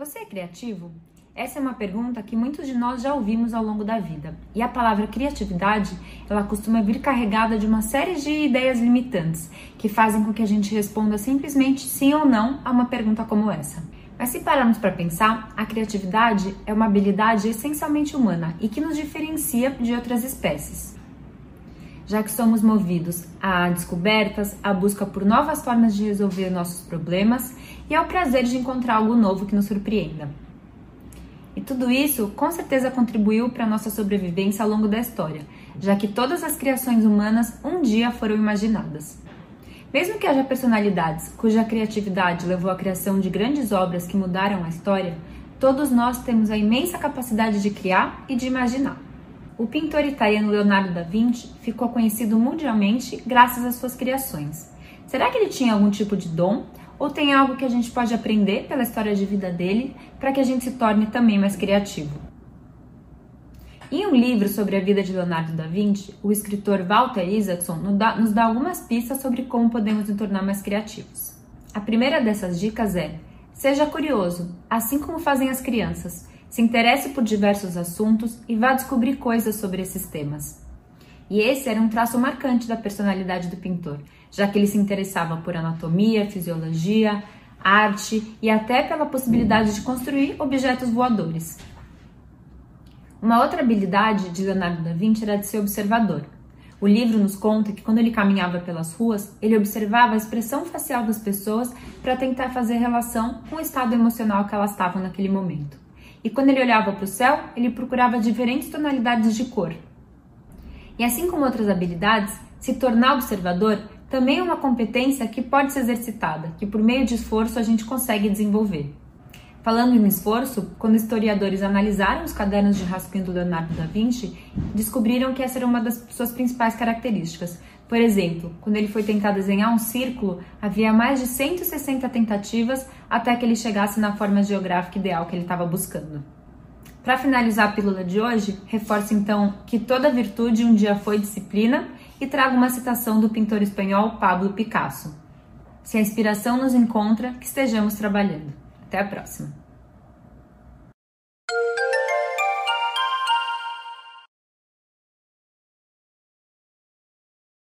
Você é criativo? Essa é uma pergunta que muitos de nós já ouvimos ao longo da vida. E a palavra criatividade, ela costuma vir carregada de uma série de ideias limitantes, que fazem com que a gente responda simplesmente sim ou não a uma pergunta como essa. Mas se pararmos para pensar, a criatividade é uma habilidade essencialmente humana e que nos diferencia de outras espécies. Já que somos movidos a descobertas, a busca por novas formas de resolver nossos problemas e ao prazer de encontrar algo novo que nos surpreenda. E tudo isso com certeza contribuiu para a nossa sobrevivência ao longo da história, já que todas as criações humanas um dia foram imaginadas. Mesmo que haja personalidades cuja criatividade levou à criação de grandes obras que mudaram a história, todos nós temos a imensa capacidade de criar e de imaginar. O pintor italiano Leonardo da Vinci ficou conhecido mundialmente graças às suas criações. Será que ele tinha algum tipo de dom ou tem algo que a gente pode aprender pela história de vida dele para que a gente se torne também mais criativo? Em um livro sobre a vida de Leonardo da Vinci, o escritor Walter Isaacson nos dá algumas pistas sobre como podemos nos tornar mais criativos. A primeira dessas dicas é: seja curioso, assim como fazem as crianças. Se interesse por diversos assuntos e vá descobrir coisas sobre esses temas. E esse era um traço marcante da personalidade do pintor, já que ele se interessava por anatomia, fisiologia, arte e até pela possibilidade de construir objetos voadores. Uma outra habilidade de Leonardo da Vinci era de ser observador. O livro nos conta que quando ele caminhava pelas ruas, ele observava a expressão facial das pessoas para tentar fazer relação com o estado emocional que elas estavam naquele momento. E quando ele olhava para o céu, ele procurava diferentes tonalidades de cor, e assim como outras habilidades, se tornar observador também é uma competência que pode ser exercitada, que por meio de esforço a gente consegue desenvolver. Falando em esforço, quando historiadores analisaram os cadernos de rascunho do Leonardo da Vinci, descobriram que essa era uma das suas principais características. Por exemplo, quando ele foi tentar desenhar um círculo, havia mais de 160 tentativas até que ele chegasse na forma geográfica ideal que ele estava buscando. Para finalizar a pílula de hoje, reforço então que toda virtude um dia foi disciplina e trago uma citação do pintor espanhol Pablo Picasso. Se a inspiração nos encontra, que estejamos trabalhando. Até a próxima!